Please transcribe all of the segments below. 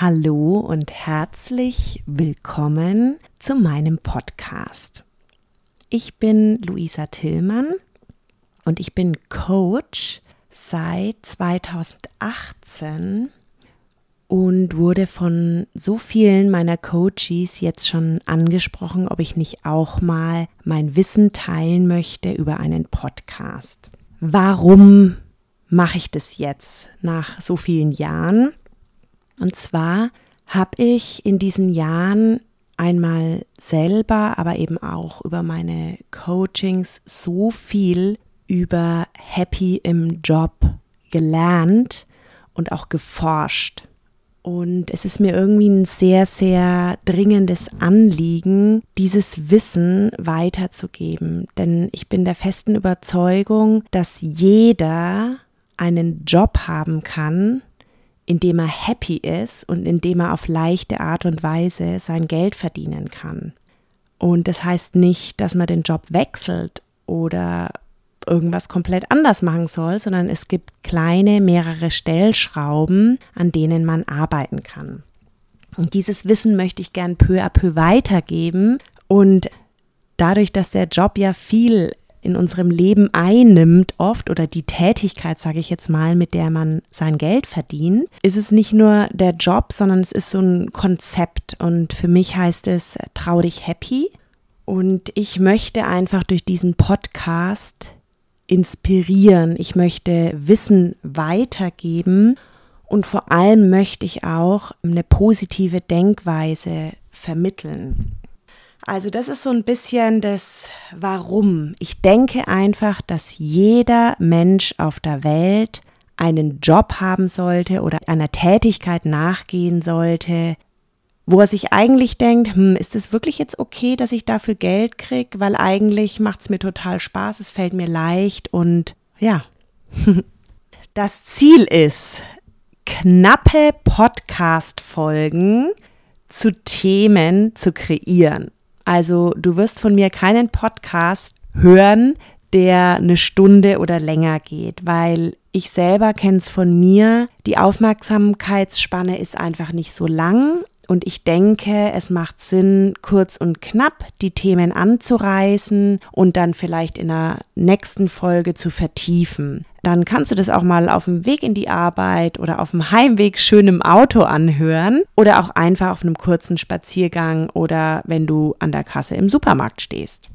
Hallo und herzlich willkommen zu meinem Podcast. Ich bin Luisa Tillmann und ich bin Coach seit 2018 und wurde von so vielen meiner Coaches jetzt schon angesprochen, ob ich nicht auch mal mein Wissen teilen möchte über einen Podcast. Warum mache ich das jetzt nach so vielen Jahren? Und zwar habe ich in diesen Jahren einmal selber, aber eben auch über meine Coachings so viel über Happy im Job gelernt und auch geforscht. Und es ist mir irgendwie ein sehr, sehr dringendes Anliegen, dieses Wissen weiterzugeben. Denn ich bin der festen Überzeugung, dass jeder einen Job haben kann, in dem er happy ist und in dem er auf leichte Art und Weise sein Geld verdienen kann. Und das heißt nicht, dass man den Job wechselt oder irgendwas komplett anders machen soll, sondern es gibt kleine, mehrere Stellschrauben, an denen man arbeiten kann. Und dieses Wissen möchte ich gern peu à peu weitergeben. Und dadurch, dass der Job ja viel in unserem Leben einnimmt, oft oder die Tätigkeit, sage ich jetzt mal, mit der man sein Geld verdient, ist es nicht nur der Job, sondern es ist so ein Konzept. Und für mich heißt es, trau dich happy. Und ich möchte einfach durch diesen Podcast inspirieren. Ich möchte Wissen weitergeben. Und vor allem möchte ich auch eine positive Denkweise vermitteln. Also das ist so ein bisschen das Warum. Ich denke einfach, dass jeder Mensch auf der Welt einen Job haben sollte oder einer Tätigkeit nachgehen sollte, wo er sich eigentlich denkt, hm, ist es wirklich jetzt okay, dass ich dafür Geld kriege, weil eigentlich macht es mir total Spaß, es fällt mir leicht und ja. Das Ziel ist, knappe Podcast-Folgen zu Themen zu kreieren. Also du wirst von mir keinen Podcast hören, der eine Stunde oder länger geht, weil ich selber kenne es von mir, die Aufmerksamkeitsspanne ist einfach nicht so lang und ich denke, es macht Sinn, kurz und knapp die Themen anzureißen und dann vielleicht in der nächsten Folge zu vertiefen. Dann kannst du das auch mal auf dem Weg in die Arbeit oder auf dem Heimweg schön im Auto anhören oder auch einfach auf einem kurzen Spaziergang oder wenn du an der Kasse im Supermarkt stehst.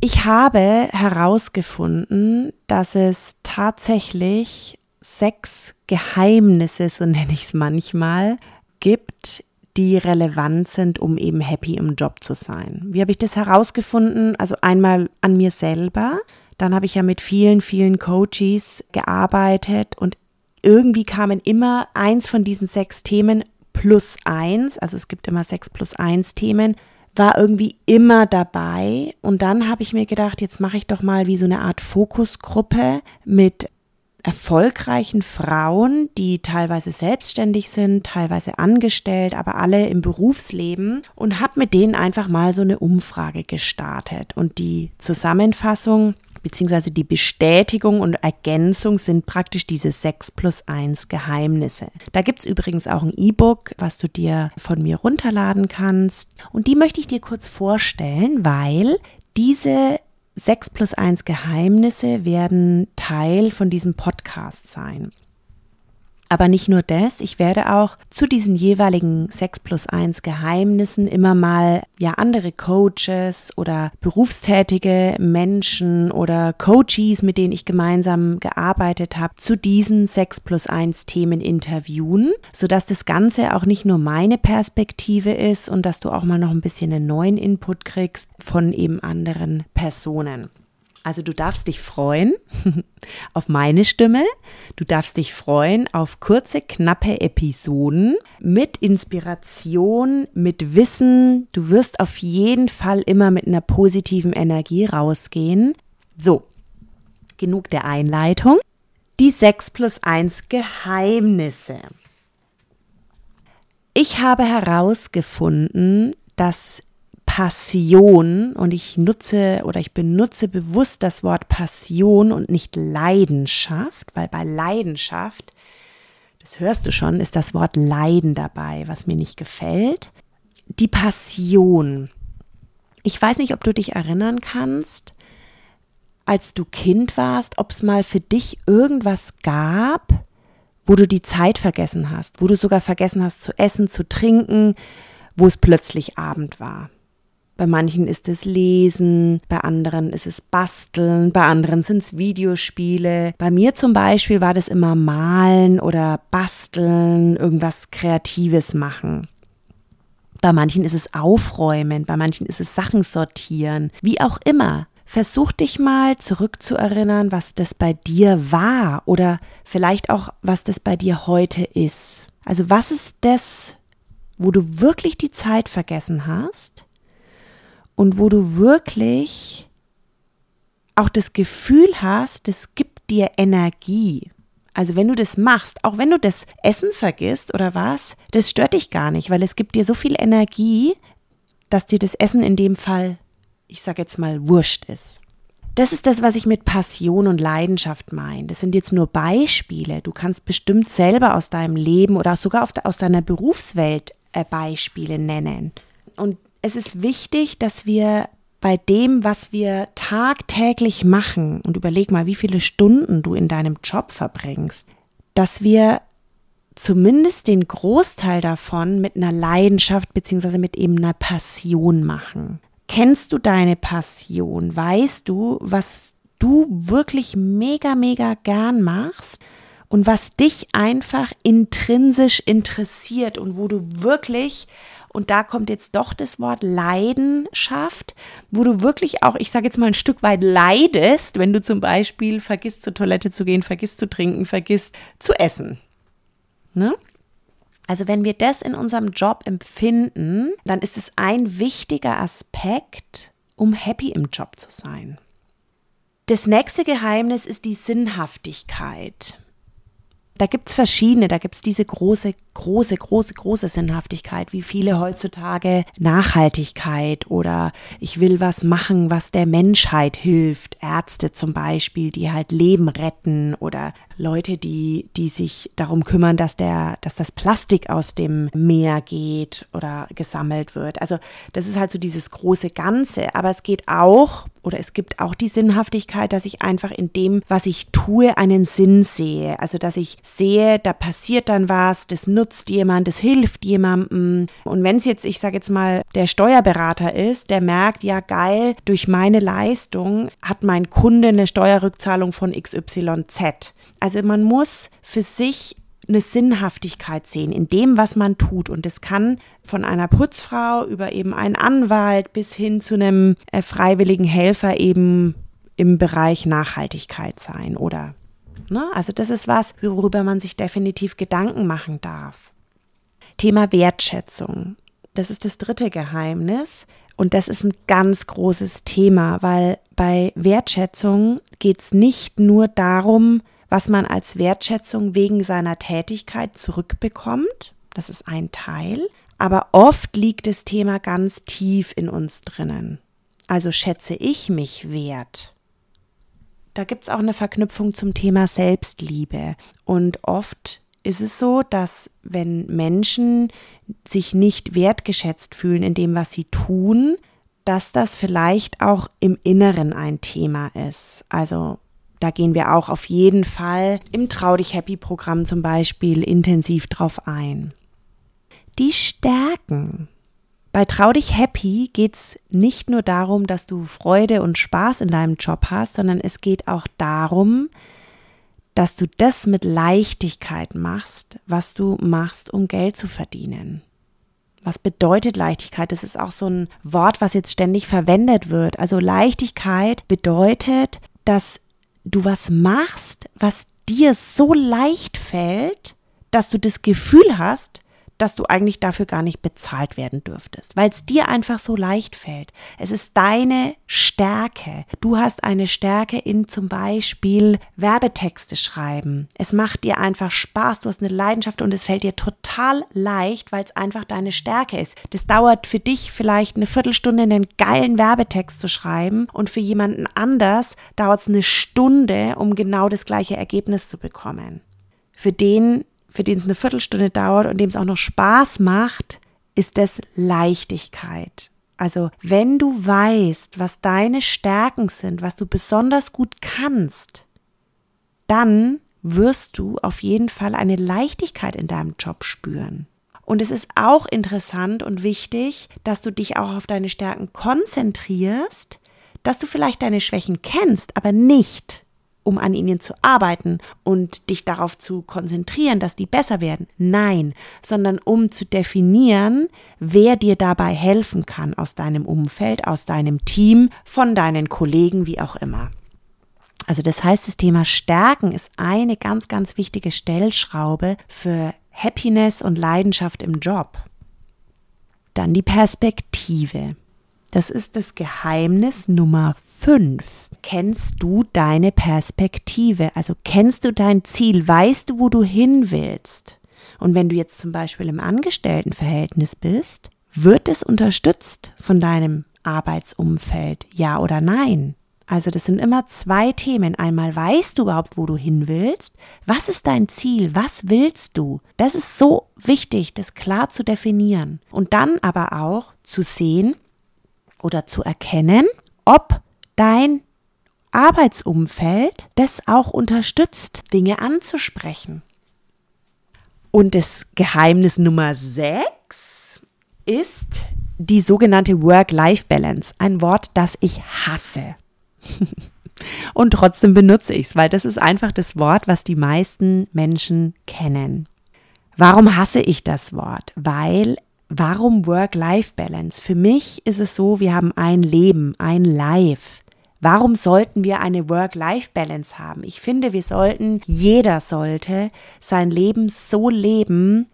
Ich habe herausgefunden, dass es tatsächlich sechs Geheimnisse, so nenne ich es manchmal, gibt, die relevant sind, um eben happy im Job zu sein. Wie habe ich das herausgefunden? Also einmal an mir selber, dann habe ich ja mit vielen, vielen Coaches gearbeitet und irgendwie kamen immer eins von diesen sechs Themen plus eins, also es gibt immer sechs plus eins Themen, war irgendwie immer dabei. Und dann habe ich mir gedacht, jetzt mache ich doch mal wie so eine Art Fokusgruppe mit erfolgreichen Frauen, die teilweise selbstständig sind, teilweise angestellt, aber alle im Berufsleben und habe mit denen einfach mal so eine Umfrage gestartet. Und die Zusammenfassung beziehungsweise die Bestätigung und Ergänzung sind praktisch diese 6 plus 1 Geheimnisse. Da gibt es übrigens auch ein E-Book, was du dir von mir runterladen kannst. Und die möchte ich dir kurz vorstellen, weil diese 6 plus 1 Geheimnisse werden Teil von diesem Podcast sein. Aber nicht nur das, ich werde auch zu diesen jeweiligen 6 plus 1 Geheimnissen immer mal ja andere Coaches oder berufstätige Menschen oder Coaches, mit denen ich gemeinsam gearbeitet habe, zu diesen 6 plus 1 Themen interviewen, sodass das Ganze auch nicht nur meine Perspektive ist und dass du auch mal noch ein bisschen einen neuen Input kriegst von eben anderen Personen. Also du darfst dich freuen auf meine Stimme, du darfst dich freuen auf kurze, knappe Episoden mit Inspiration, mit Wissen. Du wirst auf jeden Fall immer mit einer positiven Energie rausgehen. So, genug der Einleitung. Die 6 plus 1 Geheimnisse. Ich habe herausgefunden, dass Passion und ich nutze oder ich benutze bewusst das Wort Passion und nicht Leidenschaft, weil bei Leidenschaft das hörst du schon, ist das Wort Leiden dabei, was mir nicht gefällt. Die Passion. Ich weiß nicht, ob du dich erinnern kannst, als du Kind warst, ob es mal für dich irgendwas gab, wo du die Zeit vergessen hast, wo du sogar vergessen hast zu essen, zu trinken, wo es plötzlich Abend war. Bei manchen ist es Lesen, bei anderen ist es Basteln, bei anderen sind es Videospiele. Bei mir zum Beispiel war das immer Malen oder Basteln, irgendwas Kreatives machen. Bei manchen ist es Aufräumen, bei manchen ist es Sachen sortieren, wie auch immer. Versuch dich mal zurückzuerinnern, was das bei dir war oder vielleicht auch, was das bei dir heute ist. Also was ist das, wo du wirklich die Zeit vergessen hast? Und wo du wirklich auch das Gefühl hast, das gibt dir Energie. Also wenn du das machst, auch wenn du das Essen vergisst oder was, das stört dich gar nicht, weil es gibt dir so viel Energie, dass dir das Essen in dem Fall, ich sage jetzt mal, wurscht ist. Das ist das, was ich mit Passion und Leidenschaft meine. Das sind jetzt nur Beispiele. Du kannst bestimmt selber aus deinem Leben oder sogar aus deiner Berufswelt äh, Beispiele nennen. Und es ist wichtig, dass wir bei dem, was wir tagtäglich machen, und überleg mal, wie viele Stunden du in deinem Job verbringst, dass wir zumindest den Großteil davon mit einer Leidenschaft bzw. mit eben einer Passion machen. Kennst du deine Passion? Weißt du, was du wirklich mega, mega gern machst und was dich einfach intrinsisch interessiert und wo du wirklich und da kommt jetzt doch das Wort Leidenschaft, wo du wirklich auch, ich sage jetzt mal ein Stück weit leidest, wenn du zum Beispiel vergisst zur Toilette zu gehen, vergisst zu trinken, vergisst zu essen. Ne? Also wenn wir das in unserem Job empfinden, dann ist es ein wichtiger Aspekt, um happy im Job zu sein. Das nächste Geheimnis ist die Sinnhaftigkeit da gibt es verschiedene, da gibt es diese große, große, große, große Sinnhaftigkeit, wie viele heutzutage Nachhaltigkeit oder ich will was machen, was der Menschheit hilft. Ärzte zum Beispiel, die halt Leben retten oder Leute, die, die sich darum kümmern, dass der, dass das Plastik aus dem Meer geht oder gesammelt wird. Also das ist halt so dieses große Ganze. Aber es geht auch oder es gibt auch die Sinnhaftigkeit, dass ich einfach in dem, was ich tue, einen Sinn sehe. Also dass ich sehe, da passiert dann was, das nutzt jemand, das hilft jemandem. Und wenn es jetzt, ich sage jetzt mal, der Steuerberater ist, der merkt, ja geil, durch meine Leistung hat mein Kunde eine Steuerrückzahlung von XYZ. Also man muss für sich eine Sinnhaftigkeit sehen in dem, was man tut. Und es kann von einer Putzfrau über eben einen Anwalt bis hin zu einem äh, freiwilligen Helfer eben im Bereich Nachhaltigkeit sein oder ne? Also das ist was, worüber man sich definitiv Gedanken machen darf. Thema Wertschätzung. Das ist das dritte Geheimnis. Und das ist ein ganz großes Thema, weil bei Wertschätzung geht es nicht nur darum, was man als Wertschätzung wegen seiner Tätigkeit zurückbekommt. Das ist ein Teil. Aber oft liegt das Thema ganz tief in uns drinnen. Also schätze ich mich wert. Da gibt es auch eine Verknüpfung zum Thema Selbstliebe. Und oft ist es so, dass wenn Menschen sich nicht wertgeschätzt fühlen in dem, was sie tun, dass das vielleicht auch im Inneren ein Thema ist. Also da gehen wir auch auf jeden Fall im Trau dich Happy Programm zum Beispiel intensiv drauf ein. Die Stärken. Bei Trau dich Happy geht es nicht nur darum, dass du Freude und Spaß in deinem Job hast, sondern es geht auch darum, dass du das mit Leichtigkeit machst, was du machst, um Geld zu verdienen. Was bedeutet Leichtigkeit? Das ist auch so ein Wort, was jetzt ständig verwendet wird. Also Leichtigkeit bedeutet, dass du was machst, was dir so leicht fällt, dass du das Gefühl hast, dass du eigentlich dafür gar nicht bezahlt werden dürftest, weil es dir einfach so leicht fällt. Es ist deine Stärke. Du hast eine Stärke in zum Beispiel Werbetexte schreiben. Es macht dir einfach Spaß, du hast eine Leidenschaft und es fällt dir total leicht, weil es einfach deine Stärke ist. Das dauert für dich vielleicht eine Viertelstunde, einen geilen Werbetext zu schreiben und für jemanden anders dauert es eine Stunde, um genau das gleiche Ergebnis zu bekommen. Für den für den es eine Viertelstunde dauert und dem es auch noch Spaß macht, ist es Leichtigkeit. Also wenn du weißt, was deine Stärken sind, was du besonders gut kannst, dann wirst du auf jeden Fall eine Leichtigkeit in deinem Job spüren. Und es ist auch interessant und wichtig, dass du dich auch auf deine Stärken konzentrierst, dass du vielleicht deine Schwächen kennst, aber nicht um an ihnen zu arbeiten und dich darauf zu konzentrieren, dass die besser werden. Nein, sondern um zu definieren, wer dir dabei helfen kann aus deinem Umfeld, aus deinem Team, von deinen Kollegen, wie auch immer. Also das heißt, das Thema Stärken ist eine ganz, ganz wichtige Stellschraube für Happiness und Leidenschaft im Job. Dann die Perspektive. Das ist das Geheimnis Nummer 5. Kennst du deine Perspektive? Also kennst du dein Ziel? Weißt du, wo du hin willst? Und wenn du jetzt zum Beispiel im Angestelltenverhältnis bist, wird es unterstützt von deinem Arbeitsumfeld? Ja oder nein? Also das sind immer zwei Themen. Einmal weißt du überhaupt, wo du hin willst. Was ist dein Ziel? Was willst du? Das ist so wichtig, das klar zu definieren. Und dann aber auch zu sehen oder zu erkennen, ob dein Arbeitsumfeld das auch unterstützt, Dinge anzusprechen. Und das Geheimnis Nummer 6 ist die sogenannte Work-Life-Balance. Ein Wort, das ich hasse. Und trotzdem benutze ich es, weil das ist einfach das Wort, was die meisten Menschen kennen. Warum hasse ich das Wort? Weil, warum Work-Life-Balance? Für mich ist es so, wir haben ein Leben, ein Life. Warum sollten wir eine Work-Life-Balance haben? Ich finde, wir sollten, jeder sollte sein Leben so leben,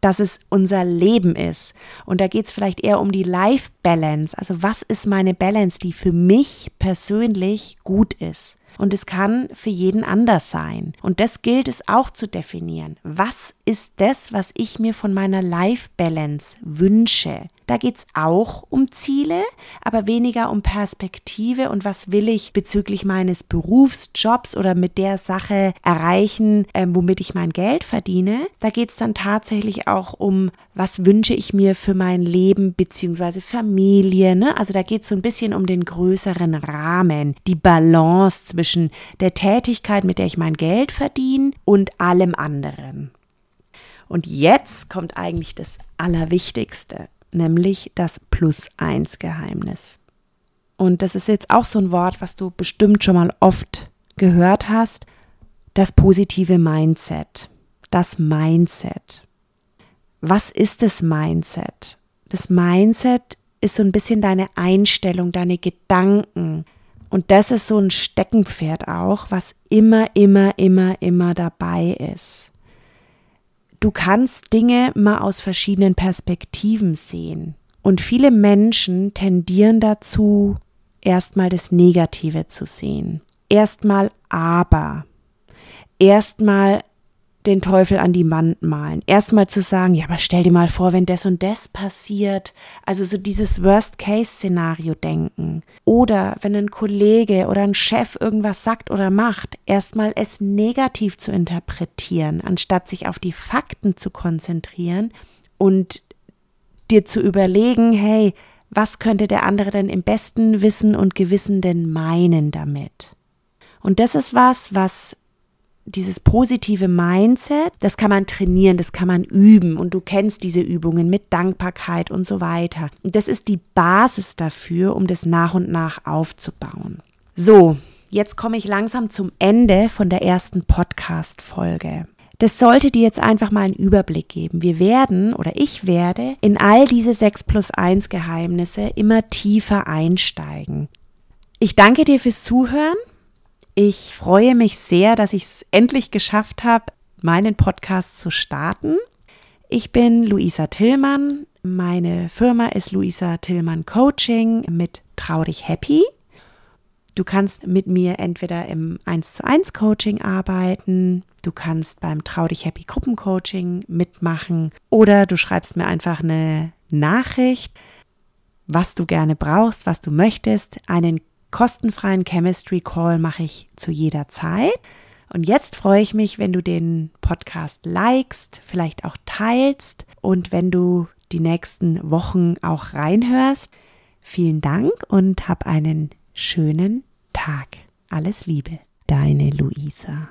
dass es unser Leben ist. Und da geht es vielleicht eher um die Life Balance. Also was ist meine Balance, die für mich persönlich gut ist? Und es kann für jeden anders sein. Und das gilt es auch zu definieren. Was ist das, was ich mir von meiner Life Balance wünsche? Da geht es auch um Ziele, aber weniger um Perspektive und was will ich bezüglich meines Berufs, Jobs oder mit der Sache erreichen, äh, womit ich mein Geld verdiene. Da geht es dann tatsächlich auch um, was wünsche ich mir für mein Leben bzw. Familie. Ne? Also da geht es so ein bisschen um den größeren Rahmen, die Balance zwischen der Tätigkeit, mit der ich mein Geld verdiene und allem anderen. Und jetzt kommt eigentlich das Allerwichtigste nämlich das Plus-Eins-Geheimnis. Und das ist jetzt auch so ein Wort, was du bestimmt schon mal oft gehört hast. Das positive Mindset. Das Mindset. Was ist das Mindset? Das Mindset ist so ein bisschen deine Einstellung, deine Gedanken. Und das ist so ein Steckenpferd auch, was immer, immer, immer, immer dabei ist du kannst Dinge mal aus verschiedenen Perspektiven sehen. Und viele Menschen tendieren dazu, erstmal das Negative zu sehen. Erstmal aber. Erstmal den Teufel an die Wand malen. Erstmal zu sagen, ja, aber stell dir mal vor, wenn das und das passiert. Also so dieses Worst-Case-Szenario denken. Oder wenn ein Kollege oder ein Chef irgendwas sagt oder macht, erstmal es negativ zu interpretieren, anstatt sich auf die Fakten zu konzentrieren und dir zu überlegen, hey, was könnte der andere denn im besten Wissen und Gewissen denn meinen damit? Und das ist was, was dieses positive Mindset, das kann man trainieren, das kann man üben und du kennst diese Übungen mit Dankbarkeit und so weiter. Und das ist die Basis dafür, um das nach und nach aufzubauen. So, jetzt komme ich langsam zum Ende von der ersten Podcast-Folge. Das sollte dir jetzt einfach mal einen Überblick geben. Wir werden oder ich werde in all diese 6 plus 1 Geheimnisse immer tiefer einsteigen. Ich danke dir fürs Zuhören. Ich freue mich sehr, dass ich es endlich geschafft habe, meinen Podcast zu starten. Ich bin Luisa Tillmann. Meine Firma ist Luisa Tillmann Coaching mit Trau dich happy. Du kannst mit mir entweder im 1 zu 1 Coaching arbeiten, du kannst beim Trau dich happy Gruppencoaching mitmachen oder du schreibst mir einfach eine Nachricht, was du gerne brauchst, was du möchtest, einen kostenfreien Chemistry Call mache ich zu jeder Zeit. Und jetzt freue ich mich, wenn du den Podcast likest, vielleicht auch teilst und wenn du die nächsten Wochen auch reinhörst. Vielen Dank und hab einen schönen Tag. Alles Liebe, deine Luisa.